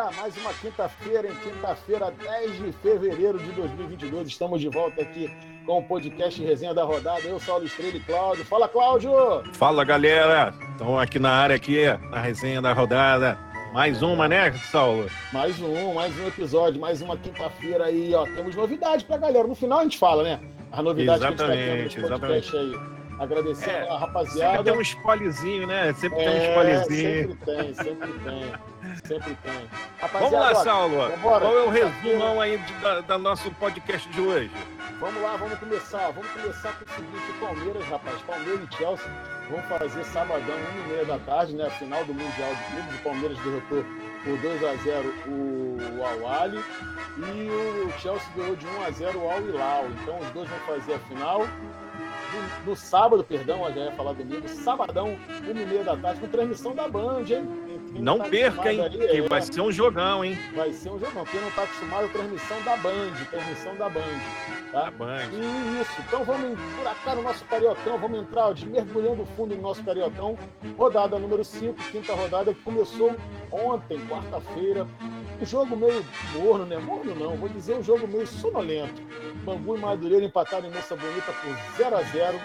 galera, mais uma quinta-feira, em quinta-feira, 10 de fevereiro de 2022. Estamos de volta aqui com o podcast Resenha da Rodada. Eu, Saulo Estrela e Cláudio. Fala, Cláudio! Fala, galera! Estamos aqui na área, aqui, na Resenha da Rodada. Mais uma, né, Saulo? Mais um, mais um episódio, mais uma quinta-feira aí, ó. Temos novidade pra galera. No final a gente fala, né? As novidades exatamente, que a gente tá tendo podcast exatamente. aí. Agradecer É, a rapaziada. Sempre tem um spoilerzinho, né? Sempre tem um É, spoilerzinho. Sempre tem, sempre tem. Sempre tem. Vamos lá, Rapaziada, Saulo. vambora. Qual é o resumão aí da, da nosso podcast de hoje? Vamos lá, vamos começar. Vamos começar com o seguinte: o Palmeiras, rapaz. Palmeiras e Chelsea vão fazer sabadão, 1h30 da tarde, né? A final do Mundial de Clubes. O Palmeiras derrotou por 2x0 o Al-Ali e o Chelsea ganhou de 1x0 o Al-Hilal. Então os dois vão fazer a final. No, no sábado, perdão, eu já ia falar domingo, sabadão, 1h30 da tarde, com transmissão da Band, hein? Quem Não tá perca, hein? Que é, vai ser um jogão, hein? vai ser um jogão. Quem não está acostumado, transmissão da Band, transmissão da Band. Tá? Tá bom. E isso, então vamos buracar no nosso Cariocão, vamos entrar ó, de mergulhando fundo no nosso Cariocão. Rodada número 5, quinta rodada, que começou ontem, quarta-feira. Um jogo meio morno, né? Morno não, vou dizer um jogo meio sonolento. Bangu e Madureira empataram em Moça Bonita por 0 a 0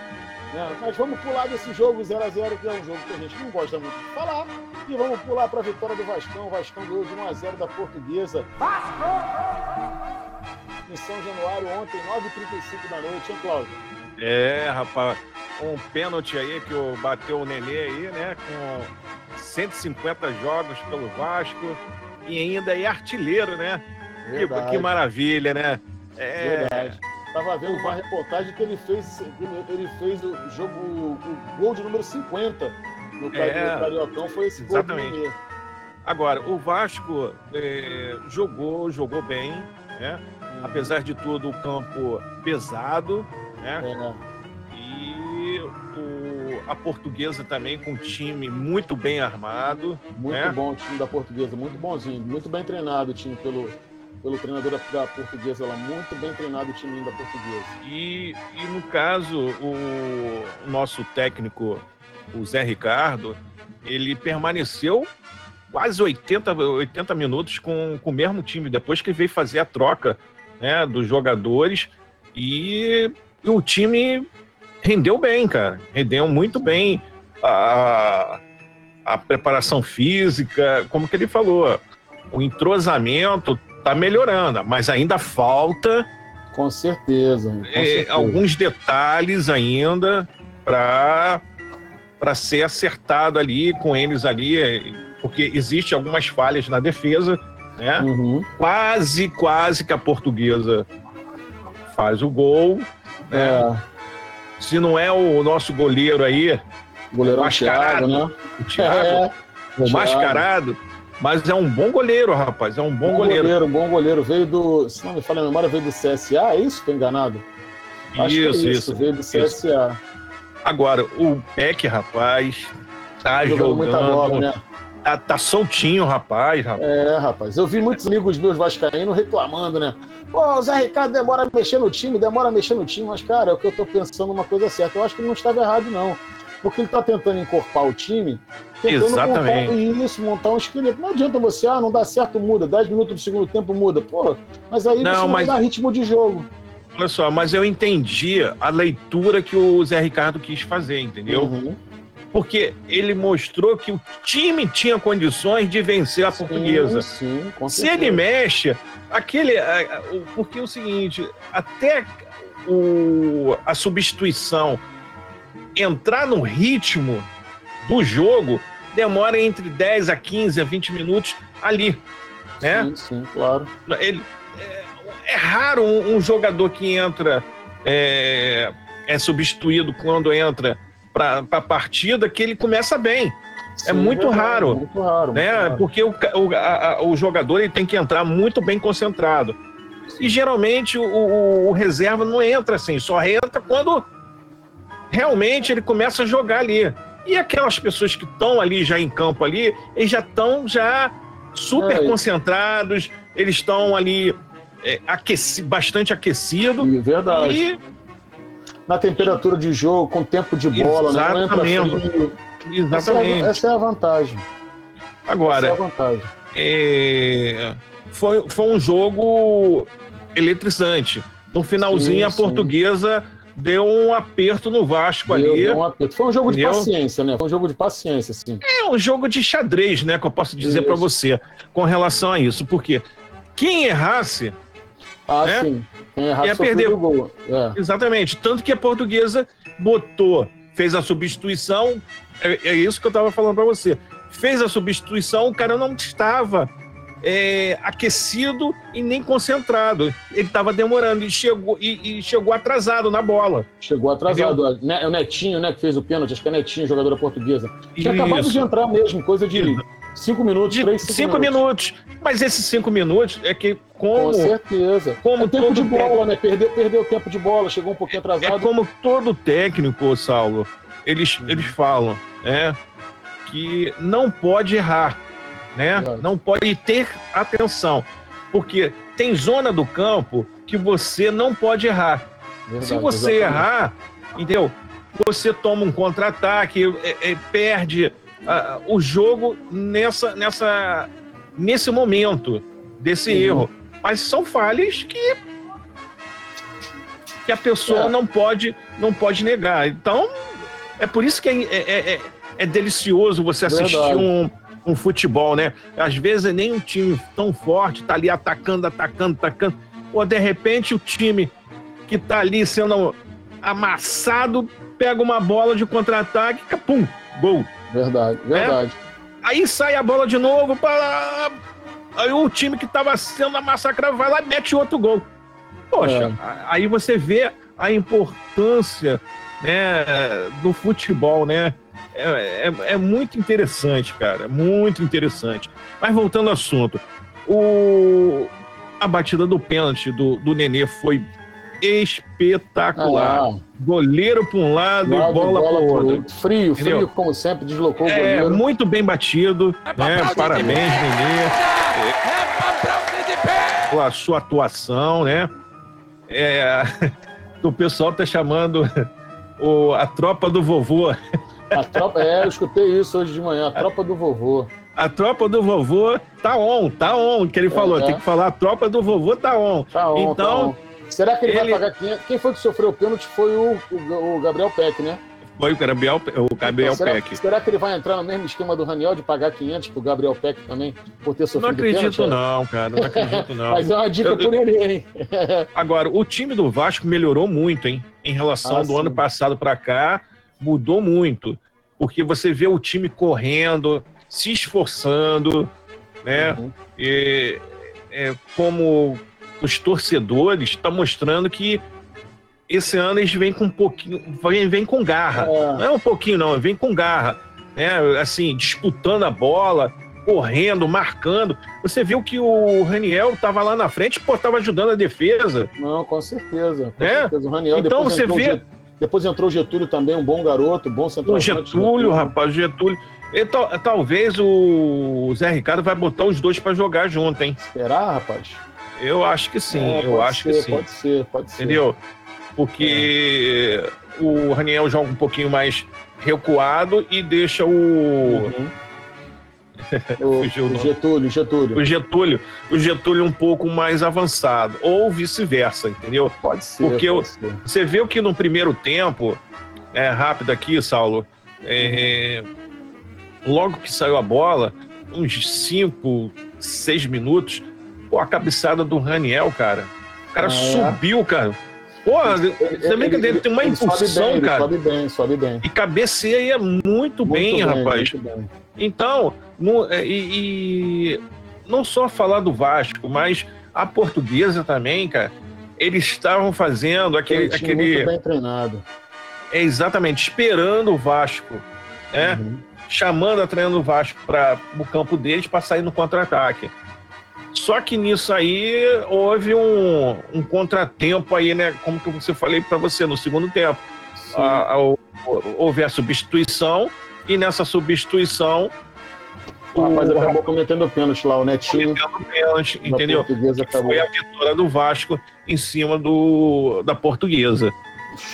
né? Mas vamos pular desse jogo 0 a 0 que é um jogo que a gente não gosta muito de falar. E vamos pular para a vitória do Vascão. O Vascão ganhou de 1 a 0 da Portuguesa. Em São Januário, ontem, 9h35 da noite, hein, Cláudio? É, rapaz. Um pênalti aí que bateu o Nenê aí, né? Com 150 jogos pelo Vasco. E ainda é artilheiro, né? Que, que maravilha, né? É, Verdade. Tava vendo uma reportagem que ele fez, ele fez o jogo, o, gol de número 50 no É, Cariocão, foi esse gol exatamente. Agora, o Vasco é, jogou, jogou bem, né? Apesar de tudo, o campo pesado, né? É, E o- a portuguesa também com um time muito bem armado. muito É. bom o time da Portuguesa, muito bonzinho, muito bem treinado o time pelo, pelo treinador da, Portuguesa lá, muito bem treinado o time da Portuguesa. E, e no caso, o nosso técnico, o Zé Ricardo, ele permaneceu quase 80, 80 minutos com, com o mesmo time, depois que veio fazer a troca né, dos jogadores. E o time rendeu bem, cara. Rendeu muito bem a, a preparação física, como que ele falou, o entrosamento tá melhorando, mas ainda falta Com certeza. Com é, certeza. alguns detalhes ainda para para ser acertado ali com eles ali, é, porque existe algumas falhas na defesa, né? Uhum. Quase, quase que a portuguesa faz o gol. né? É, Se não é o nosso goleiro aí, goleirão Mascarado. Thiago, né? o Thiago, É, o Thiago. mascarado, mas é um bom goleiro, rapaz, é um bom, bom goleiro. goleiro, bom goleiro. Veio do, se não me falha a memória, veio do CSA, é isso? Tô enganado? Acho que é Isso, isso. Veio do isso. CSA. Agora, o Peck, rapaz, tá Jogando jogando, muita bola, né? Tá, tá soltinho, rapaz, rapaz. É, rapaz. Eu vi muitos amigos meus vascaínos reclamando, né? Pô, o Zé Ricardo demora a mexer no time, demora a mexer no time, mas, cara, é o que eu tô pensando uma coisa certa. Eu acho que ele não estava errado, não. Porque ele tá tentando encorpar o time, tentando Exatamente. montar isso, montar um esqueleto. Não adianta você, ah, não dá certo, muda. 10 minutos do segundo tempo muda. Pô, mas aí Não, você não mas- dá ritmo de jogo. Olha só, mas eu entendi a leitura que o Zé Ricardo quis fazer, entendeu? Uhum. Porque ele mostrou que o time tinha condições de vencer a portuguesa. Sim, sim, com Se ele mexe, aquele. Porque é o seguinte, até o, a substituição entrar no ritmo do jogo demora entre 10 a 15 a 20 minutos ali. Né? Sim, sim, claro. Ele, é, é raro um, um jogador que entra, é, é substituído quando entra para a partida, que ele começa bem. Sim, muito verdade, raro, Muito raro. muito né? raro. Porque o, o, a- o jogador ele tem que entrar muito bem concentrado. E geralmente o, o- o reserva não entra assim, só entra quando realmente ele começa a jogar ali. E aquelas pessoas que estão ali já em campo ali, eles já estão já super É. concentrados, eles estão ali é, aqueci, bastante aquecidos. E verdade. E Na temperatura de jogo, com tempo de bola, né? Exatamente. frio. Essa é, exatamente. essa é a vantagem. Essa é a Agora, vantagem. é, foi, foi um jogo eletrizante. No finalzinho, sim, a portuguesa deu um aperto no Vasco deu, ali. Deu um. Foi um jogo de paciência, né? Foi um jogo de paciência, sim. É um jogo de xadrez, né? Que eu posso dizer para você com relação a isso. Porque quem errasse. Ah, né, sim. Quem errasse ia perder. O gol. É. Exatamente. Tanto que a portuguesa botou, fez a substituição. É, é isso que eu estava falando para você. Fez a substituição, o cara não estava é, aquecido e nem concentrado. Ele estava demorando e chegou, e, e, chegou atrasado na bola. Chegou atrasado. Entendeu? É o Netinho, né, que fez o pênalti, acho que é Netinho, jogadora portuguesa. Tinha Isso. acabado de entrar mesmo, coisa de cinco minutos, de três, cinco, cinco minutos. minutos. Mas esses cinco minutos é que como... Com certeza. Como é tempo de bola, técnico, né? Perdeu, perdeu o tempo de bola, chegou um pouquinho atrasado. É como todo técnico, Saulo, eles, uhum. eles falam, é, que não pode errar né? Não pode ter atenção, porque tem zona do campo que você não pode errar. Verdade, Se você exatamente. errar, entendeu? Você toma um contra-ataque, é, é, perde uh, o jogo nessa, nessa, nesse momento desse uhum. erro. Mas são falhas que que a pessoa é. não pode não pode negar. Então é por isso que é, é, é, é delicioso você assistir Verdade. um um futebol, né? Às vezes nem um time tão forte tá ali atacando, atacando, atacando. Ou de repente o time que tá ali sendo amassado pega uma bola de contra-ataque, capum, gol. Verdade, verdade. É? Aí sai a bola de novo para aí o time que estava sendo massacrado vai lá e mete outro gol. Poxa, é. aí você vê a importância né, do futebol, né? É, é, é, muito interessante, cara. Muito interessante. Mas voltando ao assunto, o, a batida do pênalti do, do Nenê foi espetacular. Ah, Goleiro para um lado, lado e bola, bola para o outro. Frio, Entendeu? frio, como sempre, deslocou o é, goleiro. É, muito bem batido. É né? Parabéns, Nenê. É, pela sua atuação, né? É, o pessoal tá chamando o, a tropa do vovô. A tropa, é, eu escutei isso hoje de manhã, a tropa do vovô. A tropa do vovô tá on, tá on, que ele é, falou. É. Tem que falar, a tropa do vovô tá on. Tá on então, tá on. Será que ele, ele, vai pagar 500? Quem foi que sofreu o pênalti foi o, o, o Gabriel Peck, né? Foi o Gabriel, o Gabriel então, será, Peck. Será que ele vai entrar no mesmo esquema do Raniel de pagar 500 pro Gabriel Peck também, por ter sofrido Não acredito pênalti, não, cara, não acredito não. Mas é uma dica eu, por ele, hein? Agora, o time do Vasco melhorou muito, hein? Em relação ah, do sim. ano passado para cá, mudou muito porque você vê o time correndo, se esforçando, né? Uhum. E, é, como os torcedores estão tá mostrando que esse ano eles vêm com um pouquinho, vêm, vêm com garra. É. Não é um pouquinho, não, vem com garra. Né? Assim, disputando a bola, correndo, marcando. Você viu que o Raniel estava lá na frente, pô, estava ajudando a defesa. Não, com certeza. Com é? certeza. O Raniel então você vê. Depois entrou o Getúlio também, um bom garoto, bom centroavante. O Getúlio, rapaz, o Getúlio. E, talvez o Zé Ricardo vai botar os dois para jogar junto, hein? Será, rapaz? Eu acho que sim, é, eu acho ser, que sim. Pode ser, pode ser. Entendeu? Porque é. o Raniel joga um pouquinho mais recuado e deixa o. Uhum o, o, Getúlio, Getúlio. O Getúlio. O Getúlio um pouco mais avançado. Ou vice-versa, entendeu? Pode ser. Porque pode ser. você viu que no primeiro tempo, é rápido aqui, Saulo, é, logo que saiu a bola, uns 5, 6 minutos, pô, a cabeçada do Raniel, cara. O cara ah, é? subiu, cara. Pô, você vê que ele tem uma impulsão, bem, cara. Sobe bem, sobe bem. E cabeceia muito, muito bem, bem, rapaz. Muito bem. Então, no, é, e, e, não só falar do Vasco, mas a portuguesa também, cara. Eles estavam fazendo aquele. aquele muito bem treinado. É exatamente, esperando o Vasco, né? Uhum. Chamando a treinando o Vasco para o campo deles para sair no contra-ataque. Só que nisso aí houve um, um contratempo aí, né? Como que você falei para você no segundo tempo. A, a, houve a substituição e nessa substituição. O rapaz acabou cometendo pênalti lá, o Netinho. Cometendo pênalti, entendeu? Foi a vitória do Vasco em cima do, da portuguesa.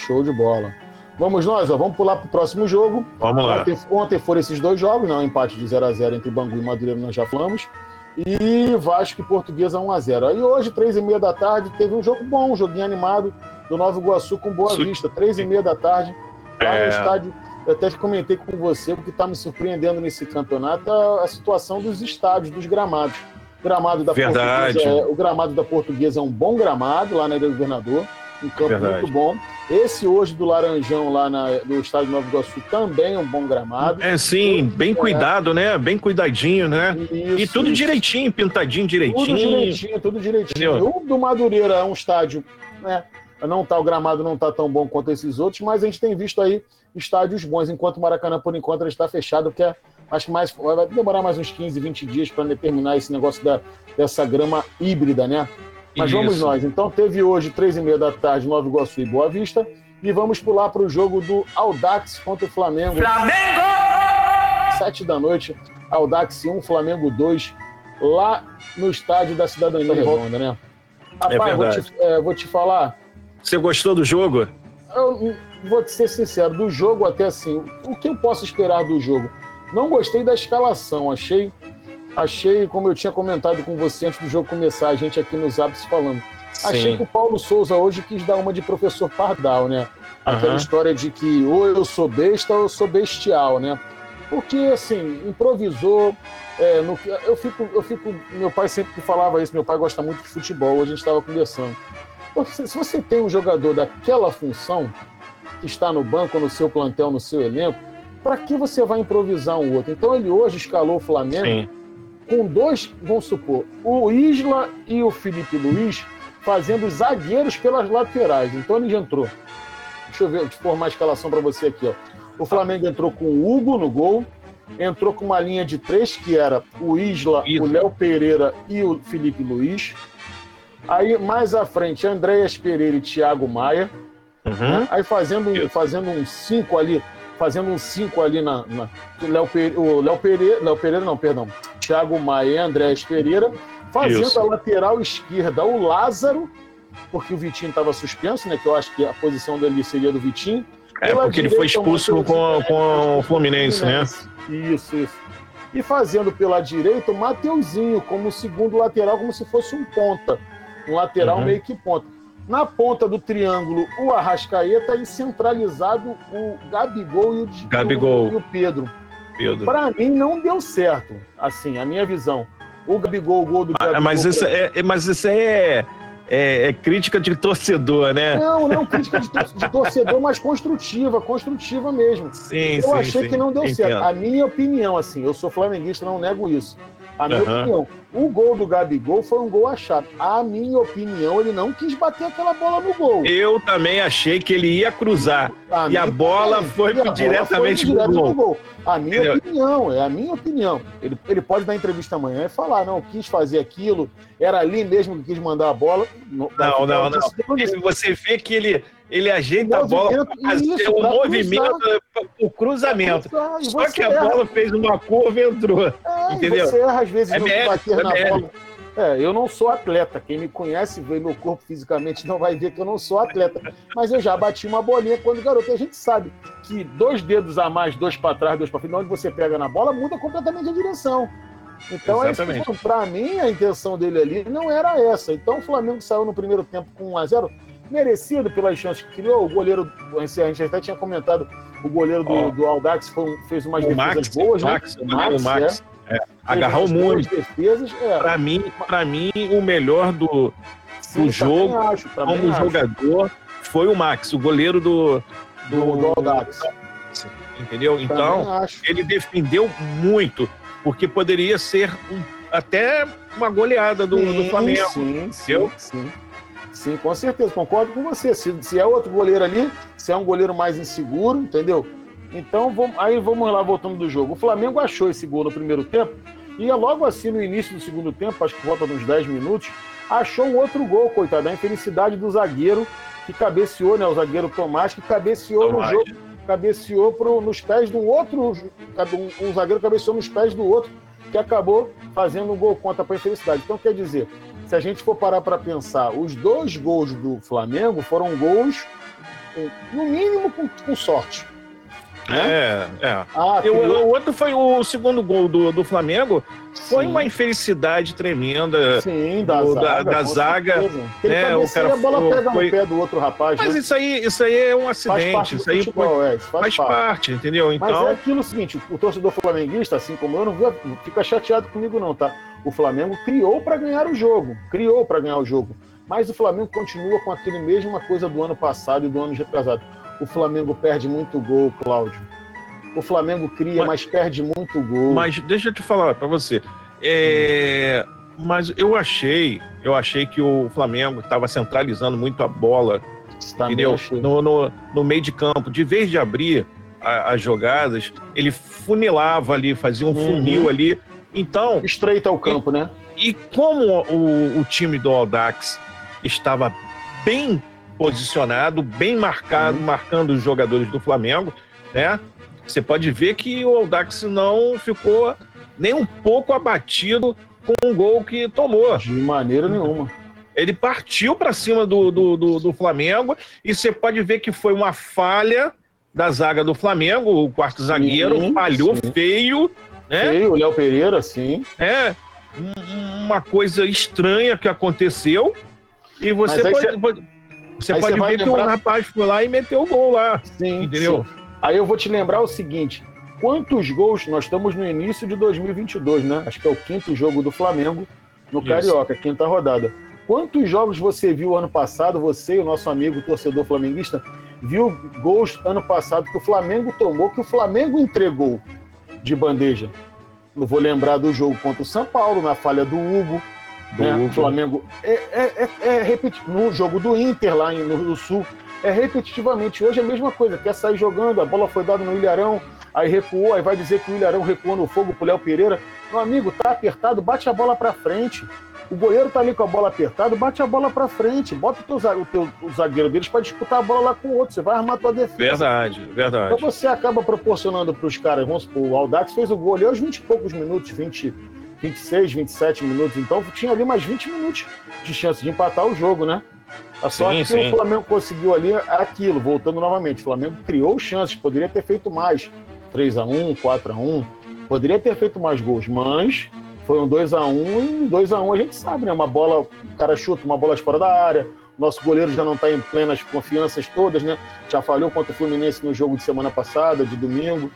Show de bola. Vamos nós, ó, vamos pular para o próximo jogo. Vamos lá. Ontem, ontem foram esses dois jogos, não, né? um empate de 0 a 0 entre Bangu e Madureira, nós já falamos. E Vasco e Portuguesa 1x0. Aí hoje, 3h30 da tarde, teve um jogo bom, um joguinho animado do Nova Iguaçu com Boa Vista. 3h30 da tarde, lá é... no estádio. Eu até comentei com você, porque está me surpreendendo nesse campeonato a, a situação dos estádios, dos gramados. O gramado da Verdade. Portuguesa, é, o gramado da Portuguesa é um bom gramado lá na Ilha do Governador um campo Verdade. muito bom. Esse hoje do Laranjão, lá na, no estádio Nova Iguaçu, também é um bom gramado. É sim, bem é. cuidado, né? Bem cuidadinho, né? Isso, e tudo isso. direitinho, pintadinho direitinho. Tudo direitinho, tudo direitinho. Entendeu? O do Madureira é um estádio, né? Não tá, o gramado não tá tão bom quanto esses outros, mas a gente tem visto aí estádios bons, enquanto o Maracanã, por enquanto, está fechado, porque é, acho que mais, vai demorar mais uns 15, 20 dias para determinar esse negócio da, dessa grama híbrida, né? Mas Isso. vamos nós. Então teve hoje, três e meia da tarde, Nova Iguaçu e Boa Vista. E vamos pular para o jogo do Audax contra o Flamengo. Flamengo! Sete da noite, Audax 1, Flamengo 2, lá no estádio da Cidadania Redonda, né? Rapaz, é vou, te, é, vou te falar. Você gostou do jogo? Eu vou te ser sincero, do jogo até assim, o que eu posso esperar do jogo? Não gostei da escalação, achei achei, como eu tinha comentado com você antes do jogo começar, a gente aqui nos ápices falando. Sim. Achei que o Paulo Souza hoje quis dar uma de professor Pardal, né? Aquela uhum. história de que ou eu sou besta ou eu sou bestial, né? Porque, assim, improvisou. É, no, eu, fico, eu fico. Meu pai sempre falava isso, meu pai gosta muito de futebol, a gente estava conversando. Se você tem um jogador daquela função, que está no banco, no seu plantel, no seu elenco, para que você vai improvisar um outro? Então ele hoje escalou o Flamengo. Sim com dois, vamos supor, o Isla e o Felipe Luiz fazendo zagueiros pelas laterais. Então ele já entrou. Deixa eu ver, deixa eu formar a escalação para você aqui. Ó. O Flamengo entrou com o Hugo no gol, entrou com uma linha de três, que era o Isla, Isso. o Léo Pereira e o Felipe Luiz. Aí, mais à frente, Andréas Pereira e Thiago Maia. Uhum. Né? Aí fazendo, fazendo um cinco ali, fazendo um 5 ali na. na Léo Pere, o Léo Pereira. Léo Pereira, não, perdão. Thiago Maia e Andrés Pereira. Fazendo Isso. a lateral esquerda o Lázaro, porque o Vitinho estava suspenso, né? Que eu acho que a posição dele seria do Vitinho. É, porque ele foi expulso com, com, com o Fluminense, né? Isso, isso. E fazendo pela direita o Mateuzinho como segundo lateral, como se fosse um ponta. Um lateral uhum. meio que ponta. Na ponta do triângulo, o Arrascaeta e centralizado o Gabigol e o, Gabigol. e o Pedro. Pedro. Para mim, não deu certo, assim, a minha visão. O Gabigol, o gol do Gabigol. Mas isso é, é, mas isso é, é, é, crítica de torcedor, né? Não, não, crítica de, de torcedor, mas construtiva, construtiva mesmo. Sim, eu sim, achei sim. que não deu Entendo. certo. A minha opinião, assim, eu sou flamenguista, não nego isso. A minha uhum. opinião. O gol do Gabigol foi um gol achado. A minha opinião, ele não quis bater aquela bola no gol. Eu também achei que ele ia cruzar. A e a bola foi a diretamente bola foi gol. gol. A minha Entendeu? opinião, é a minha opinião. Ele, ele pode dar entrevista amanhã e falar, não, quis fazer aquilo, era ali mesmo que quis mandar a bola. Não, não, não. não. Você vê que ele ele ajeita a bola para fazer o movimento, o cruzamento. Só que a erra. bola fez uma curva e entrou. É, entendeu? Você erra às vezes é no bater é na bola. É, eu não sou atleta. Quem me conhece, vê meu corpo fisicamente, não vai ver que eu não sou atleta. Mas eu já bati uma bolinha quando garoto. E a gente sabe que dois dedos a mais, dois para trás, dois para frente, onde você pega na bola, muda completamente a direção. Então, é para mim, a intenção dele ali não era essa. Então, o Flamengo saiu no primeiro tempo com 1 a 0 merecido pelas chances que criou. O goleiro, a gente até tinha comentado, o goleiro do, oh. do Aldax foi, fez umas o defesas Max, boas, né? Max, o Max, o Max é. É. agarrou muito. Defesas, é. Para mim, para mim, o melhor do, Sim, do jogo acho, como acho. jogador foi o Max, o goleiro do do, do Aldax. Entendeu? Então, ele defendeu muito, porque poderia ser um, até uma goleada do, sim, do Flamengo. Sim, sim, sim. Sim, com certeza, concordo com você. Se, se é outro goleiro ali, se é um goleiro mais inseguro, entendeu? Então, vamos, aí vamos lá, voltando do jogo. O Flamengo achou esse gol no primeiro tempo, e logo assim, no início do segundo tempo, acho que volta uns 10 minutos, achou um outro gol, coitado, a infelicidade do zagueiro que cabeceou, né? O zagueiro Tomás, que cabeceou Tomás. no jogo, cabeceou pro, nos pés de um outro, um, um zagueiro cabeceou nos pés do outro, que acabou fazendo um gol contra para a infelicidade. Então, quer dizer, se a gente for parar para pensar, os dois gols do Flamengo foram gols, no mínimo, com, com sorte. Né? É, é. Ah, o, o, outro foi o segundo gol do, do Flamengo. Foi Sim. uma infelicidade tremenda Sim, da do, zaga. Da, da zaga né, o cara a bola pega foi... no pé do outro rapaz. Mas né? isso, aí, isso aí é um acidente. Faz parte isso aí futebol, foi... é, isso faz, faz parte. parte. entendeu? Então... Mas é aquilo seguinte: o torcedor flamenguista, assim como eu, não fica chateado comigo, não, tá? O Flamengo criou para ganhar o jogo. Criou para ganhar o jogo. Mas o Flamengo continua com aquele mesma coisa do ano passado e do ano retrasado o Flamengo perde muito gol, Cláudio. O Flamengo cria, mas, mas perde muito gol. Mas deixa eu te falar para você. É, mas eu achei, eu achei que o Flamengo estava centralizando muito a bola, entendeu? No, no, no, meio de campo. De vez de abrir a, as jogadas, ele funilava ali, fazia um uhum. funil ali. Então. Estreita o campo, e, né? E como o, o time do Aldax estava bem posicionado, bem marcado, uhum. marcando os jogadores do Flamengo, né? Você pode ver que o Aldax não ficou nem um pouco abatido com o gol que tomou. De maneira nenhuma. Ele partiu para cima do, do, do, do, Flamengo e você pode ver que foi uma falha da zaga do Flamengo, o quarto zagueiro falhou sim. feio, né? Feio, o Léo Pereira, sim. É, uma coisa estranha que aconteceu e você pode, pode, você pode ver lembrar... que o rapaz foi lá e meteu o gol lá. Sim. Entendeu? Sim. Aí eu vou te lembrar o seguinte: quantos gols nós estamos no início de 2022, né? Acho que é o quinto jogo do Flamengo no Isso. Carioca, quinta rodada. Quantos jogos você viu ano passado, você e o nosso amigo torcedor flamenguista, viu gols ano passado que o Flamengo tomou, que o Flamengo entregou de bandeja? Não vou lembrar do jogo contra o São Paulo, na falha do Hugo, né? O Flamengo é, é, é, é no jogo do Inter lá no, no Sul é repetitivamente. Hoje é a mesma coisa, quer sair jogando, a bola foi dada no Ilharão, aí recuou, aí vai dizer que o Ilharão recuou no fogo pro Léo Pereira. Meu amigo, tá apertado, bate a bola para frente. O goleiro tá ali com a bola apertada, bate a bola para frente, bota o, teu, o, teu, o zagueiro deles para disputar a bola lá com o outro, você vai armar a tua defesa. Verdade, verdade. Então você acaba proporcionando para os caras, vamos supor, o Aldax fez o gol ali aos 20 e poucos minutos, 20, 26, 27 minutos. Então tinha ali mais 20 minutos de chance de empatar o jogo, né? A sorte sim, que sim. o Flamengo conseguiu ali é aquilo, voltando novamente. O Flamengo criou chances, poderia ter feito mais. 3 a 1 4 a 1 poderia ter feito mais gols, mas foi um 2 a 1 e 2 a 1 a gente sabe, né? Uma bola, o cara chuta uma bola de fora da área, nosso goleiro já não está em plenas confianças todas, né? Já falhou contra o Fluminense no jogo de semana passada, de domingo.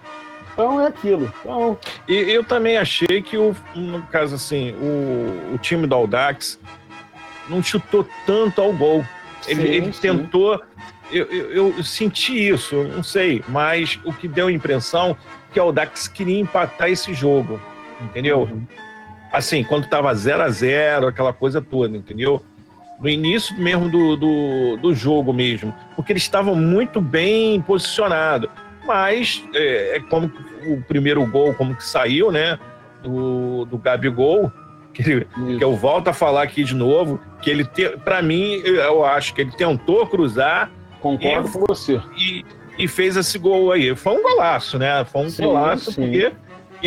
Então é aquilo. Então... E eu também achei que, o, no caso assim, o, o time do Audax não chutou tanto ao gol. Ele, sim, ele sim. tentou. Eu, eu, eu, senti isso, não sei, mas o que deu a impressão que o Audax queria empatar esse jogo, entendeu? Uhum. Assim, quando estava 0 a 0 aquela coisa toda, entendeu? No início mesmo do, do, do jogo mesmo, porque eles estavam muito bem posicionados mas é, é, como o primeiro gol, como que saiu, né? Do, do Gabigol, que, que eu volto a falar aqui de novo, que ele, para mim, eu acho que ele tentou cruzar. Concordo e, com você. E, e fez esse gol aí. Foi um golaço, né? Foi um sim, golaço, sim. porque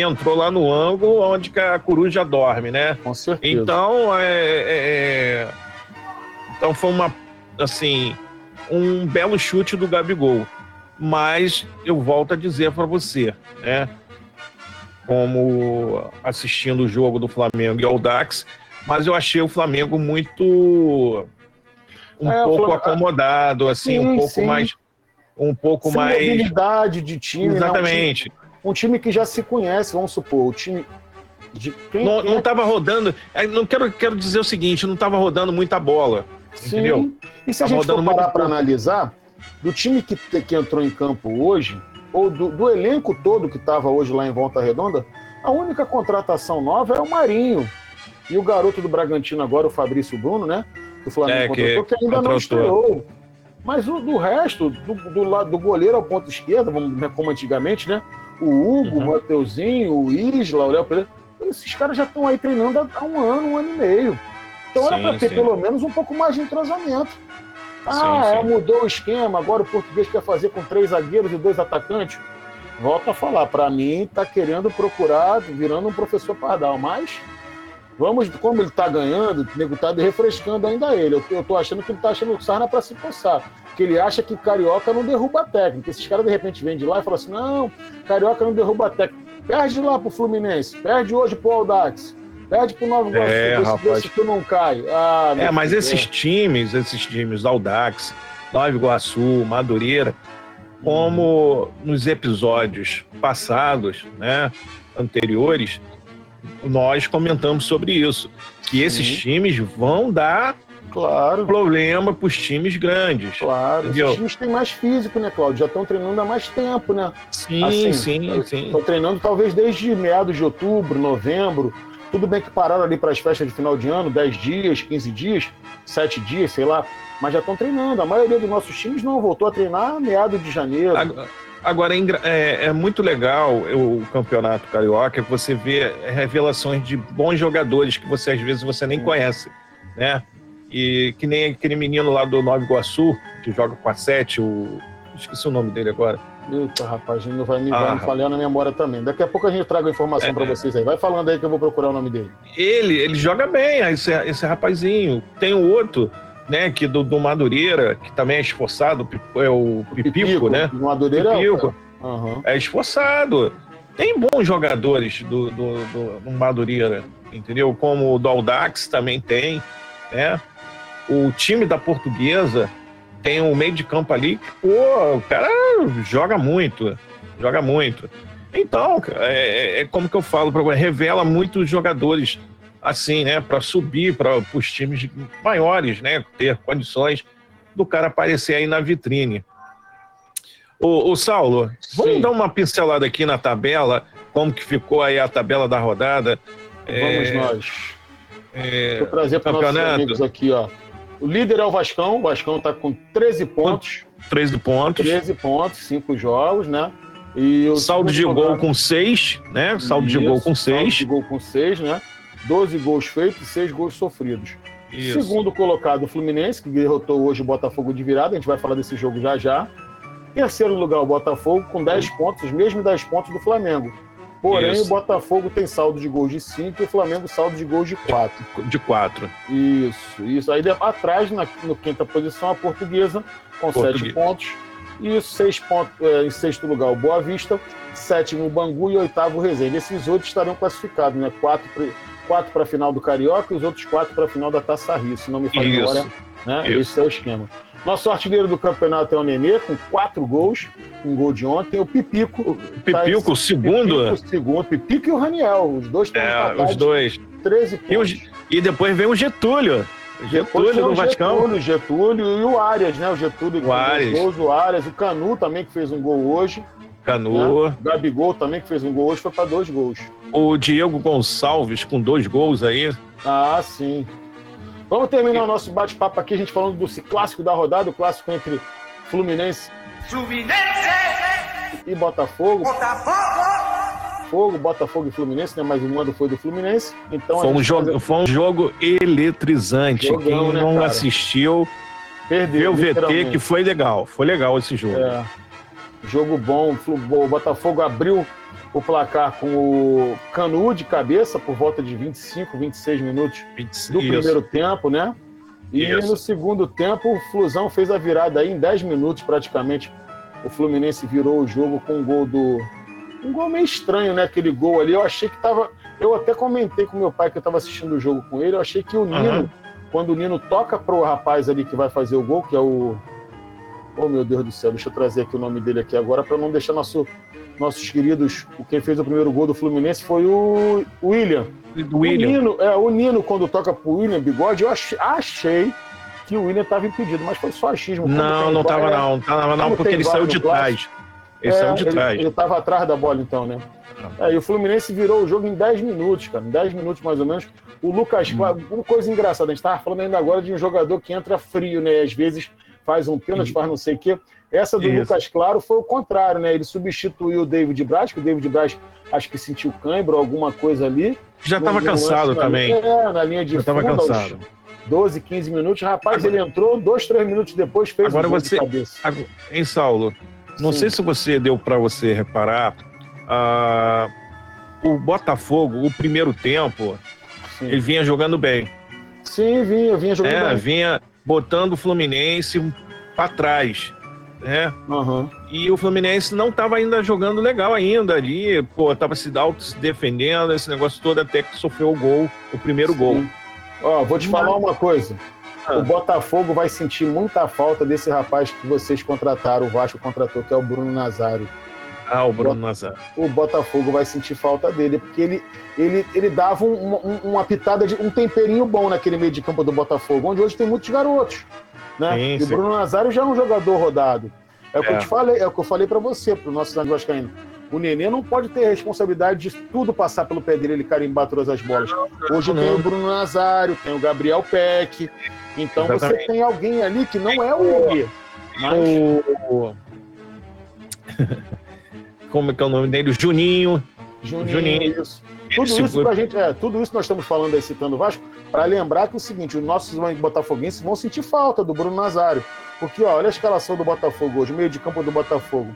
entrou lá no ângulo onde a coruja dorme, né? Com certeza. Então, é, é, é então foi uma, assim, um belo chute do Gabigol mas eu volto a dizer para você, né? Como assistindo o jogo do Flamengo e ao Dax, mas eu achei o Flamengo muito um é, pouco Flamengo... acomodado, assim, sim, um pouco sim. mais um pouco Sem mais mobilidade de time, exatamente. Né? Um, time, um, time, que já se conhece, vamos supor, o time de quem não, não tava rodando, é, não quero quero dizer o seguinte, não estava rodando muita bola, sim. entendeu? E se a gente for parar para analisar, do time que, que entrou em campo hoje, ou do, do elenco todo que estava hoje lá em Volta Redonda, a única contratação nova é o Marinho. E o garoto do Bragantino agora, o Fabrício Bruno, né? Que o Flamengo é, contratou, que, que ainda não estreou. Mas o, do resto, do, do lado do goleiro ao ponto esquerdo, como antigamente, né? O Hugo, uhum. o Mateuzinho, o Isla, o Léo Pereira, esses caras já estão aí treinando há um ano, um ano e meio. Então sim, era para ter sim. pelo menos um pouco mais de entrosamento. Ah, sim, é, mudou o esquema, agora o português quer fazer com três zagueiros e dois atacantes. Volto a falar, para mim tá querendo procurar, virando um professor Pardal, mas Vamos, como ele tá ganhando, o nego tá refrescando ainda ele. Eu, tô achando que ele tá achando sarna para se coçar. Que ele acha que Carioca não derruba a técnica. Esses caras de repente vêm de lá e falam assim: não, Carioca não derruba a técnica. Perde lá pro Fluminense, perde hoje pro Aldax. Perde pro Novo Iguaçu, é, rapaz. que não cai. Ah, é, mas esses times, esses times, Aldax, Nova Iguaçu, Madureira, como nos episódios passados, né, anteriores, nós comentamos sobre isso, que esses times vão dar claro. problema para os times grandes. Claro, entendeu? esses times têm mais físico, né, Claudio? Já estão treinando há mais tempo, né? Sim, assim, sim, sim. Estão treinando talvez desde meados de outubro, novembro. Tudo bem que pararam ali para as festas de final de ano, 10 dias, 15 dias, 7 dias, sei lá, mas já estão treinando. A maioria dos nossos times não voltou a treinar meados de janeiro. Agora, agora é, é, é, muito legal o campeonato carioca, você vê revelações de bons jogadores que você às vezes você nem conhece, né? E que nem aquele menino lá do Nova Iguaçu, que joga com a 7, o. Esqueci o nome dele agora. Eita, rapaz, não vai me, ah, vai me na memória também. Daqui a pouco a gente traga a informação é, para vocês aí. Vai falando aí que eu vou procurar o nome dele. Ele, ele joga bem, esse, esse rapazinho. Tem o outro, né, que do, do Madureira, que também é esforçado, é o Pipico, Pipico né? Madureira Pipico. É, uhum. é esforçado. Tem bons jogadores do, do, do, do Madureira, entendeu? Como o Daldax também tem, né? O time da Portuguesa tem um meio de campo ali que, pô, o cara joga muito, joga muito. Então, é, é como que eu falo, revela muitos jogadores assim, né, para subir para os times maiores, né, ter condições do cara aparecer aí na vitrine. O, o Saulo, vamos Sim. dar uma pincelada aqui na tabela, como que ficou aí a tabela da rodada. Vamos é, nós. É, Vou trazer para nossos amigos aqui, ó. O líder é o Vascão. O Vascão está com 13 pontos. 13 pontos. 13 pontos, 5 jogos, né? E o saldo de gol com 6, né? Saldo Isso, de gol com 6. Saldo de gol com 6, né? 12 gols feitos e 6 gols sofridos. Isso. Segundo colocado, o Fluminense, que derrotou hoje o Botafogo de virada. A gente vai falar desse jogo já já. Terceiro lugar, o Botafogo, com 10 pontos, os mesmos 10 pontos do Flamengo. Porém, Isso. o Botafogo tem saldo de gols de 5 e o Flamengo saldo de gols de 4. De 4. Isso, isso. Aí atrás, na quinta posição, a portuguesa, com 7 pontos. E seis pontos, é, em sexto lugar, o Boa Vista. Sétimo, o Bangu. E oitavo, o Resende. Esses outros estarão classificados, né? Quatro, quatro para a final do Carioca e os outros quatro para a final da Taça Rio, se não me falha agora. Né? Esse é o esquema. Nosso artilheiro do campeonato é o Nenê, com quatro gols, um gol de ontem. O Pipico. O Pipico, tá, o segundo? Pipico, o segundo. Pipico e o Raniel, os dois estão É, os dois. 13 pontos. E, o, e, depois vem o Getúlio. Getúlio do Vascão. Getúlio, Getúlio e o Arias, né? O Getúlio o Arias. Gols, o Arias, o Canu também que fez um gol hoje. Canu. Né? O Gabigol também que fez um gol hoje, foi para dois gols. O Diego Gonçalves com dois gols aí. Ah, sim. Vamos terminar o nosso bate-papo aqui, a gente falando do clássico da rodada, o clássico entre Fluminense, Fluminense! e Botafogo. Botafogo! Fogo, Botafogo e Fluminense, né? Mas o mando foi do Fluminense. Então foi um, jogo, foi um jogo eletrizante. Jogão, Quem né, não cara? assistiu, perdeu o VT, que foi legal. Foi legal esse jogo. É. Jogo bom. O Botafogo abriu o placar com o Canu de cabeça por volta de 25, 26 minutos 20, do isso. primeiro tempo, né? E isso. no segundo tempo, o Flusão fez a virada aí em 10 minutos praticamente. O Fluminense virou o jogo com um gol do. Um gol meio estranho, né? Aquele gol ali. Eu achei que tava. Eu até comentei com meu pai que eu estava assistindo o jogo com ele. Eu achei que o Nino, uhum. quando o Nino toca pro rapaz ali que vai fazer o gol, que é o. Oh, meu Deus do céu, deixa eu trazer aqui o nome dele aqui agora para não deixar nosso nossos queridos, quem fez o primeiro gol do Fluminense foi o William. Do William. O Nino, é, o Nino, quando toca pro William Bigode, eu achei que o William estava impedido, mas foi só achismo. Não, não estava não, não tava não, porque ele saiu de trás. Ele é, saiu de trás. Ele estava atrás da bola, então, né? É, e o Fluminense virou o jogo em 10 minutos, cara. Em 10 minutos, mais ou menos. O Lucas, hum. uma coisa engraçada, a gente estava falando ainda agora de um jogador que entra frio, né? Às vezes faz um pênalti, faz não sei o quê. Essa do Isso. Lucas Claro foi o contrário, né? Ele substituiu o David Braz, que o David Braz acho que sentiu cãibra ou alguma coisa ali. Já estava cansado também. É, na linha de Já estava cansado. 12, 15 minutos. Rapaz, Agora... ele entrou, dois, três minutos depois fez Agora um você... de cabeça. Agora... Em Saulo, não Sim. sei se você deu para você reparar, uh, o Botafogo, o primeiro tempo, Sim. Ele vinha jogando bem. Sim, vinha, vinha jogando é, bem. Vinha botando o Fluminense para trás. Né? Uhum. E o Fluminense não estava ainda jogando legal ainda ali, pô, tava se, auto se defendendo, esse negócio todo, até que sofreu o gol, o primeiro Sim. gol. Ó, vou te falar uma coisa. Ah. O Botafogo vai sentir muita falta desse rapaz que vocês contrataram, o Vasco contratou, que é o Bruno Nazário. Ah, o Bruno Nazário. O Botafogo vai sentir falta dele, porque ele, ele, ele dava um, um, uma pitada de um temperinho bom naquele meio de campo do Botafogo, onde hoje tem muitos garotos. Né? Sim, e o Bruno Nazário já é um jogador rodado. É o que é. eu te falei, é o que eu falei para você, para o nosso amigo Vascaíno. O Nenê não pode ter responsabilidade de tudo passar pelo pé dele, ele carimbar todas as bolas. Hoje tem o Bruno Nazário, tem o Gabriel Peck. Então Exatamente. você tem alguém ali que não é o Nenê. Mas... O... Como é que é o nome dele? Juninho. Juninho, Juninho. isso. Tudo isso, pra gente, é, tudo isso nós estamos falando aí, citando o Vasco, para lembrar que é o seguinte, os nossos botafoguenses vão sentir falta do Bruno Nazário. Porque, ó, olha a escalação do Botafogo hoje, meio de campo do Botafogo.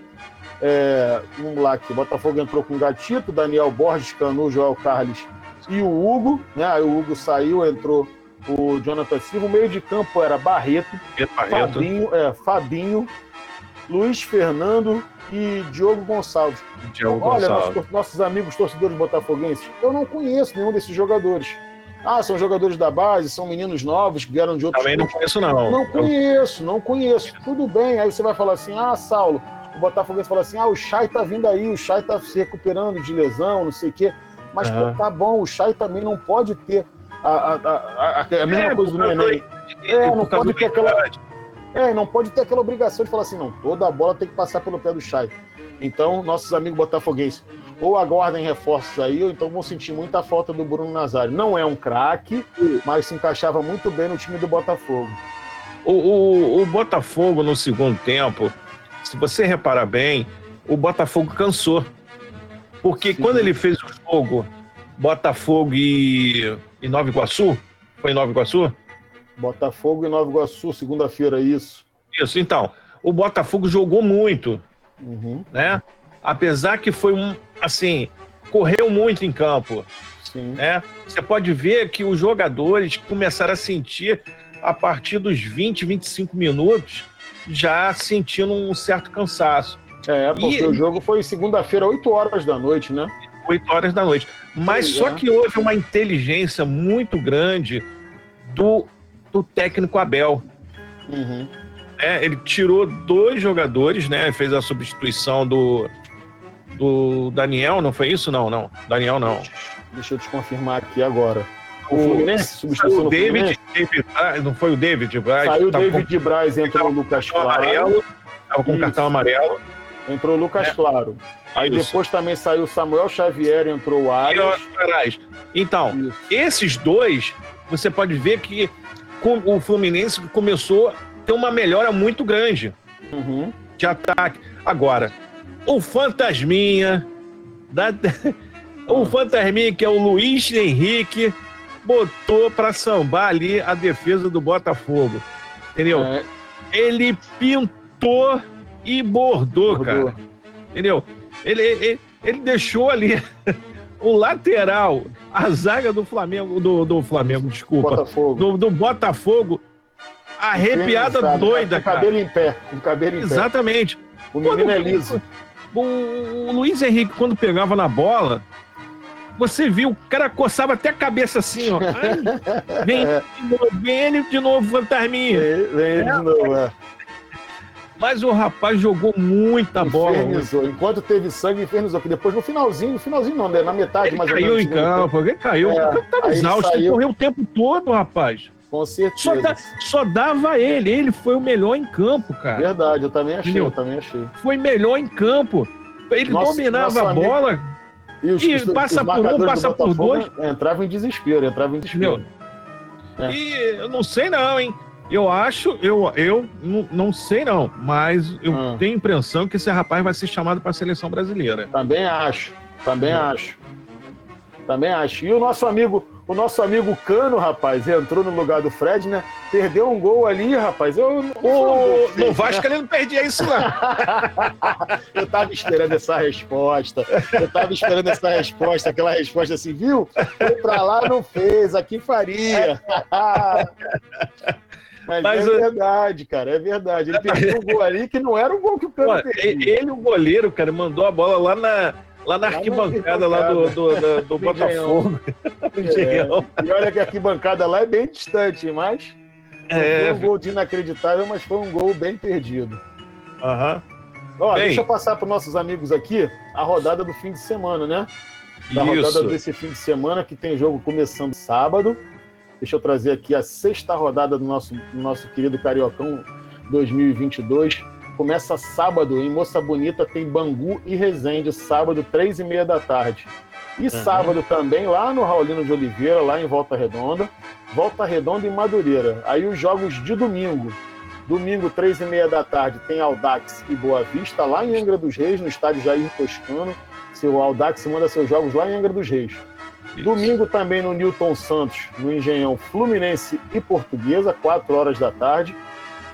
É, vamos lá aqui, o Botafogo entrou com o Gatito, Daniel Borges, Canu, Joel Carlos e o Hugo, né? Aí o Hugo saiu, entrou o Jonathan Silva. O meio de campo era Barreto, Barreto. Fabinho, é, Fabinho, Luiz Fernando e Diogo Gonçalves. Diogo Olha, Gonçalves. Nossos, nossos amigos torcedores botafoguenses, eu não conheço nenhum desses jogadores. Ah, são jogadores da base, são meninos novos que vieram de outros. Também não conheço, não. Não conheço, não conheço. Tudo bem. Aí você vai falar assim: ah, Saulo, o Botafoguense fala assim: ah, o Chay tá vindo aí, o Chay tá se recuperando de lesão, não sei o quê. Mas uhum. pô, tá bom, o Chay também não pode ter a, a, a, a mesma é, coisa do Neném. É, não pode ter aquela. É, não pode ter aquela obrigação de falar assim, não, toda a bola tem que passar pelo pé do Chay. Então, nossos amigos botafoguenses, ou aguardem reforços aí, ou então vão sentir muita falta do Bruno Nazário. Não é um craque, mas se encaixava muito bem no time do Botafogo. O, o, o, Botafogo, no segundo tempo, se você reparar bem, o Botafogo cansou. Porque Sim. quando ele fez o jogo Botafogo e, e Nova Iguaçu, foi em Nova Iguaçu? Botafogo e Nova Iguaçu, segunda-feira, isso. Isso, então. O Botafogo jogou muito, uhum. né? Apesar que foi um, assim, correu muito em campo. Sim. Né? Você pode ver que os jogadores começaram a sentir a partir dos 20, 25 minutos, já sentindo um certo cansaço. É, porque e, o jogo foi segunda-feira, 8 horas da noite, né? 8 horas da noite. Mas Sim, só é. que houve uma inteligência muito grande do, do técnico Abel. Uhum. É, ele tirou dois jogadores, né? Fez a substituição do, do Daniel, não foi isso? Não, não. Daniel não. Deixa eu te confirmar aqui agora. O, Fluminense o David, David, não foi o David Braz? Saiu o David com, Braz, entrou o Lucas Claro. Amarelo, tava com isso. cartão amarelo. Entrou o Lucas é. Claro. Aí isso. depois também saiu Samuel Xavier, entrou o Arias. Então, isso. esses dois, você pode ver que o Fluminense começou a ter uma melhora muito grande uhum. de ataque. Agora, o Fantasminha, da, o Fantasminha que é o Luiz Henrique, botou para sambar ali a defesa do Botafogo. Entendeu? É. Ele pintou e bordou, bordou. cara. Entendeu? Ele, ele, ele deixou ali o lateral, a zaga do Flamengo, do, do Flamengo, desculpa, Botafogo. Do, do Botafogo, arrepiada doida, com cara. cabelo em pé, com cabelo em Exatamente. pé. Exatamente. O menino é liso. O, o Luiz Henrique, quando pegava na bola, você viu, o cara coçava até a cabeça assim, ó. Ai, vem, de novo, vem ele de novo, fantasminha. Vem, vem ele é, de novo, é. Mas o rapaz jogou muita bola. Infernizou. Enquanto teve sangue, infernizou. Que depois, no finalzinho, no finalzinho não, né? na metade ele mais ou menos. Caiu em campo, ele caiu. É, o tava exausto, ele correu o tempo todo, rapaz. Com certeza. Só, da, só, dava ele, ele foi o melhor em campo, cara. Verdade, eu também achei, Entendeu? eu também achei. Foi melhor em campo. Ele nossa, dominava a bola. E, os, e os, passa os por um, passa do por dois. Entrava em desespero, entrava em desespero. É. E eu não sei não, hein? Eu acho, eu, eu não, não sei não, mas eu ah. tenho a impressão que esse rapaz vai ser chamado para a seleção brasileira. Também acho, também é. acho. Também acho. E o nosso amigo, O nosso amigo Cano, rapaz, entrou no lugar do Fred, né? Perdeu um gol ali, rapaz. Eu não, o, no Vasco ele não perdia isso, não. eu tava esperando essa resposta. Eu tava esperando essa resposta, aquela resposta assim, viu? Foi pra lá, não fez, aqui faria. Mas, Mas, é verdade, cara, é verdade. Ele perdeu um gol ali que não era um gol que o Cano perdeu. Ele, o goleiro, cara, mandou a bola lá na Lá na arquibancada lá do, do, do, do Botafogo. É. E olha que a arquibancada lá é bem distante, mas é. foi um gol de inacreditável, mas foi um gol bem perdido. Aham. Ó, deixa eu passar para nossos amigos aqui a rodada do fim de semana, né? Da Isso. rodada desse fim de semana, que tem jogo começando sábado. Deixa eu trazer aqui a sexta rodada do nosso, do nosso querido Cariocão 2022. Começa sábado em Moça Bonita, tem Bangu e Resende, sábado, três e meia da tarde. E uhum. sábado também, lá no Raulino de Oliveira, lá em Volta Redonda. Volta Redonda e Madureira. Aí os jogos de domingo. Domingo, três e meia da tarde, tem Aldax e Boa Vista, lá em Angra dos Reis, no estádio Jair Toscano. Seu Aldax manda seus jogos lá em Angra dos Reis. Domingo também no Newton Santos, no Engenhão Fluminense e Portuguesa, 4 horas da tarde.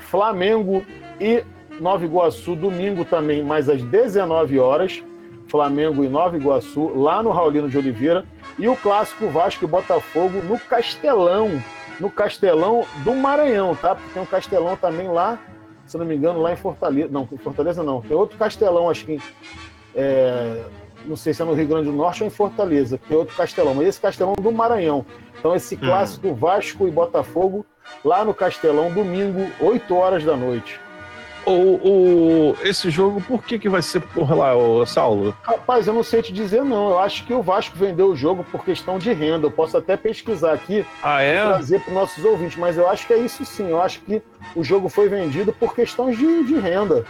Flamengo e Nova Iguaçu, domingo também, mais às 19 horas. Flamengo e Nova Iguaçu, lá no Raulino de Oliveira. E o clássico Vasco e Botafogo no Castelão, no Castelão do Maranhão, tá? Porque tem um Castelão também lá, se não me engano, lá em Fortaleza. Não, em Fortaleza não. Tem outro Castelão, acho que. É, não sei se é no Rio Grande do Norte ou em Fortaleza, que é outro Castelão, mas esse Castelão do Maranhão. Então, esse hum. clássico hum. Vasco e Botafogo, lá no Castelão, domingo, 8 horas da noite. O, o, esse jogo, por que, que vai ser por lá, o Saulo? Rapaz, eu não sei te dizer, não. Eu acho que o Vasco vendeu o jogo por questão de renda. Eu posso até pesquisar aqui ah, é? e trazer para os nossos ouvintes, mas eu acho que é isso sim. Eu acho que o jogo foi vendido por questões de, de renda.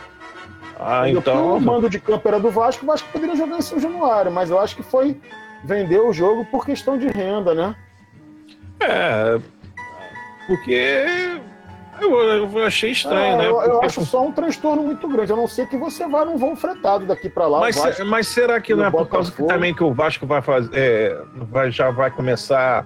Ah, então. O mando de campo era do Vasco, o Vasco poderia jogar em São Januário, mas eu acho que foi vender o jogo por questão de renda, né? É. Porque eu, eu achei estranho, é, né? Eu, eu, acho só um transtorno muito grande. A não ser que você vá num voo fretado daqui para lá. Mas, Vasco, mas será que não é por causa que, também que o Vasco vai fazer, é, vai, já vai começar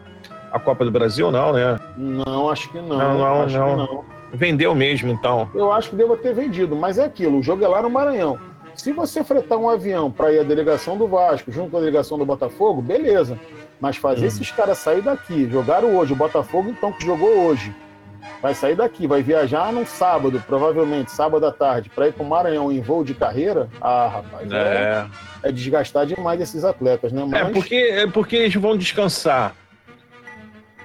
a Copa do Brasil, não, né? Não, acho que não. Não, não, não. Vendeu mesmo, então. Eu acho que deva ter vendido, mas é aquilo, o jogo é lá no Maranhão. Se você fretar um avião para ir à delegação do Vasco junto com a delegação do Botafogo, beleza. Mas fazer hum. esses caras sair daqui, jogaram hoje, o Botafogo então que jogou hoje, vai sair daqui, vai viajar num sábado, provavelmente, sábado à tarde, para ir para o Maranhão em voo de carreira, ah, rapaz, é, é, é desgastar demais esses atletas, né? Mas... É, porque, é porque eles vão descansar.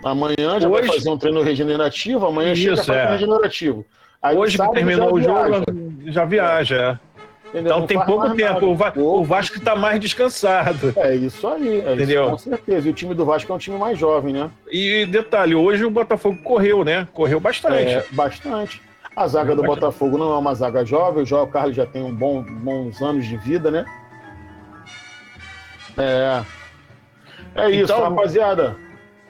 Amanhã já Hoje... vai fazer um treino regenerativo, amanhã Isso, chega é. regenerativo. Aí, Hoje que terminou o jogo, já viaja. É. Entendeu? Então não tem pouco tempo. O, Va o, Vasco está mais descansado. É isso aí. É Entendeu? Isso, com certeza. E o time do Vasco é um time mais jovem, né? E detalhe, hoje o Botafogo correu, né? Correu bastante. É, bastante. A zaga do bastante. Botafogo não é uma zaga jovem. O João Carlos já tem um bom, bons anos de vida, né? É. É isso, então, rapaziada.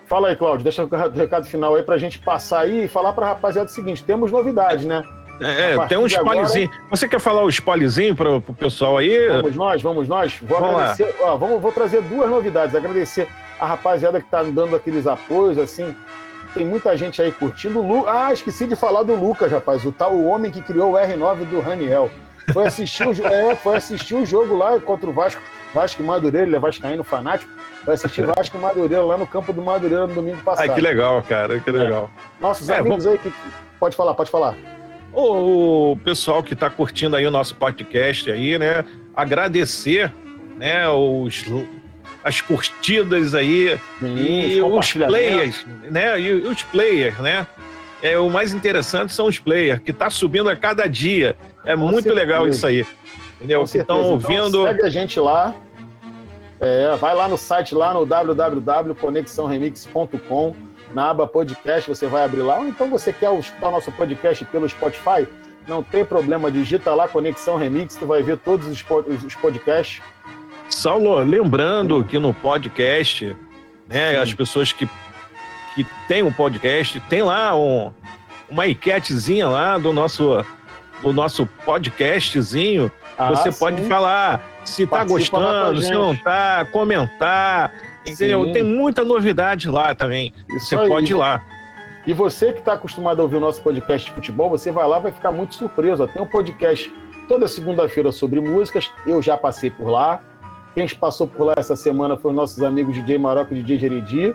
Fala aí, Cláudio. Deixa o recado final aí pra gente passar aí e falar pra rapaziada o seguinte: temos novidades, né? É, é tem um spoilerzinho. Agora... Você quer falar o spoilerzinho para o pessoal aí? Vamos nós, vamos nós. Vou vamos agradecer. Ó, vamos, vou trazer duas novidades. Agradecer a rapaziada que está dando aqueles apoios, assim. Tem muita gente aí curtindo. Lu... Ah, esqueci de falar do Lucas, rapaz. O tal o homem que criou o R9 do Raniel. Foi assistir o, é, foi assistir o jogo lá contra o Vasco. Vasco e Madureira, ele é vascaíno fanático. Vai assistir Vasco e Madureira lá no campo do Madureira no domingo passado. Ai, que legal, cara, que legal. É. Nossos é, amigos vamos... aí que... Pode falar, pode falar o pessoal que está curtindo aí o nosso podcast aí, né? Agradecer, né? Os, as curtidas aí e os players, né? E os players, né? É, o mais interessante são os players, que está subindo a cada dia. É Com muito certeza. legal isso aí. Entendeu? Que estão então, ouvindo. Então, segue a gente lá. É, vai lá no site, lá no www.conexãoremix.com na aba podcast, você vai abrir lá, ou então você quer escutar nosso podcast pelo Spotify, não tem problema, digita lá Conexão Remix, tu vai ver todos os podcasts. Saulo, lembrando que no podcast, né, as pessoas que, que têm um podcast, tem lá um, uma enquetezinha lá do nosso, do nosso podcastzinho, ah, você sim. pode falar se está gostando, se não está, comentar, Entendeu? Sim. Tem muita novidade lá também. Isso você aí. pode ir lá. E você que está acostumado a ouvir o nosso podcast de futebol, você vai lá vai ficar muito surpreso. Tem um podcast toda segunda-feira sobre músicas. Eu já passei por lá. Quem passou por lá essa semana foi nossos amigos DJ Maroco e DJ Jeredi.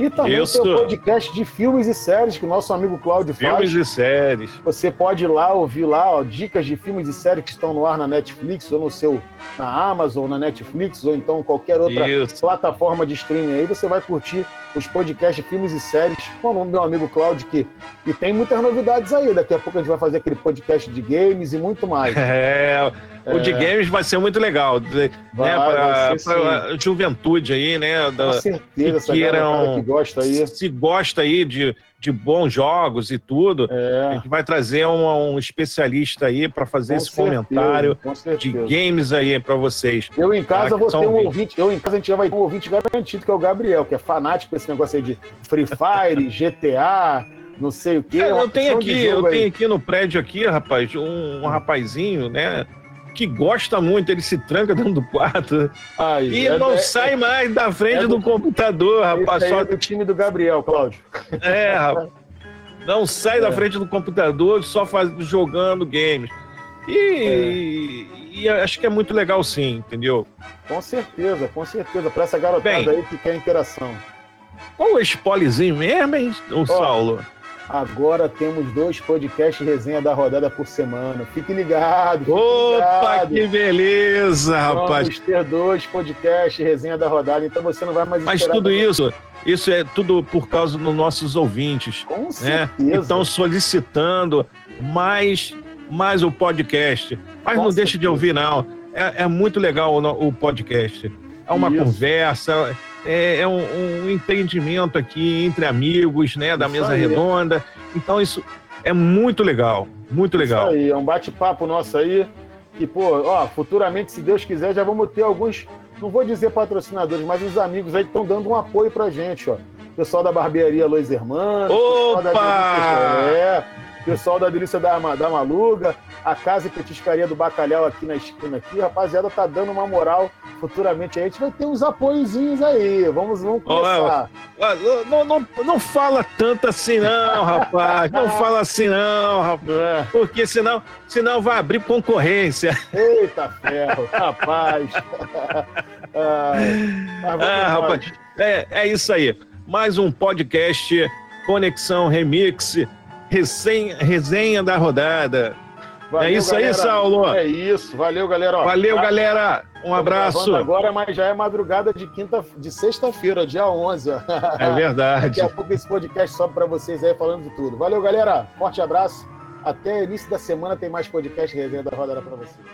E também Isso. tem o podcast de filmes e séries que o nosso amigo Cláudio faz. Filmes e séries. Você pode ir lá ouvir lá ó, dicas de filmes e séries que estão no ar na Netflix ou no seu na Amazon, na Netflix ou então qualquer outra Isso. plataforma de streaming aí. Você vai curtir os podcasts de filmes e séries com o meu amigo Cláudio que e tem muitas novidades aí. Daqui a pouco a gente vai fazer aquele podcast de games e muito mais. É, o de é. games vai ser muito legal, né, vai, né, para a juventude aí, né? Da, Com certeza, que queiram, que gosta aí. Se gosta aí de, de bons jogos e tudo, é. a gente vai trazer um, um especialista aí para fazer com esse certeza, comentário de games aí para vocês. Eu em casa vou ter um ouvinte, eu em casa a gente já vai ter um ouvinte garantido, que é o Gabriel, que é fanático desse negócio aí de Free Fire, GTA não sei o quê. É, eu tenho aqui, eu tenho aqui no prédio aqui, rapaz, um, um rapazinho, né? Que gosta muito, ele se tranca dentro do quarto Ai, e é, não é, sai mais da frente é do, do, computador, rapaz. Só... É do time do Gabriel, Cláudio. É, rapaz. Não sai é. da frente do computador, só faz, jogando games. E, e, e, acho que é muito legal sim, entendeu? Com certeza, com certeza. Para essa garotada Bem, aí que quer interação. Qual o spoilerzinho mesmo, hein, o Saulo? Agora temos dois podcasts resenha da rodada por semana. Fique ligado. Fique Opa, ligado. que beleza, rapaz. Vamos ter dois podcasts resenha da rodada, então você não vai mais Mas tudo isso, isso é tudo por causa dos nossos ouvintes. Com né? certeza. Estão solicitando mais, mais o podcast. Mas Com não deixe de ouvir, não. É, é muito legal o, o podcast. É uma isso. conversa é, é um, um, entendimento aqui entre amigos, né, da isso mesa aí. redonda. Então isso é muito legal, muito legal. Isso aí, é um bate-papo nosso aí. E, pô, ó, futuramente, se Deus quiser, já vamos ter alguns, não vou dizer patrocinadores, mas os amigos aí que estão dando um apoio pra gente, ó. Pessoal da barbearia Luiz Hermanos. Opa! É, pessoal da Delícia da, da Maluga, a Casa e Petiscaria do Bacalhau aqui na esquina aqui, rapaziada, tá dando uma moral. Futuramente a gente vai ter uns apoiozinhos aí. Vamos, vamos começar. Oh, não, não, não fala tanto assim não, rapaz. Não fala assim não, rapaz. É. Porque senão, senão vai abrir concorrência. Eita ferro, rapaz. ah, ah rapaz. É, é isso aí. Mais um podcast Conexão Remix resenha, resenha da rodada. Valeu, é isso galera. aí, Saulo? É isso, valeu, galera. Ó, valeu, tá? galera. Um abraço. Agora, mas já é madrugada de quinta, de sexta-feira, dia 11. É verdade. Daqui a pouco esse podcast sobe para vocês aí falando de tudo. Valeu, galera. Forte abraço. Até início da semana tem mais podcast resenha da rodada para vocês.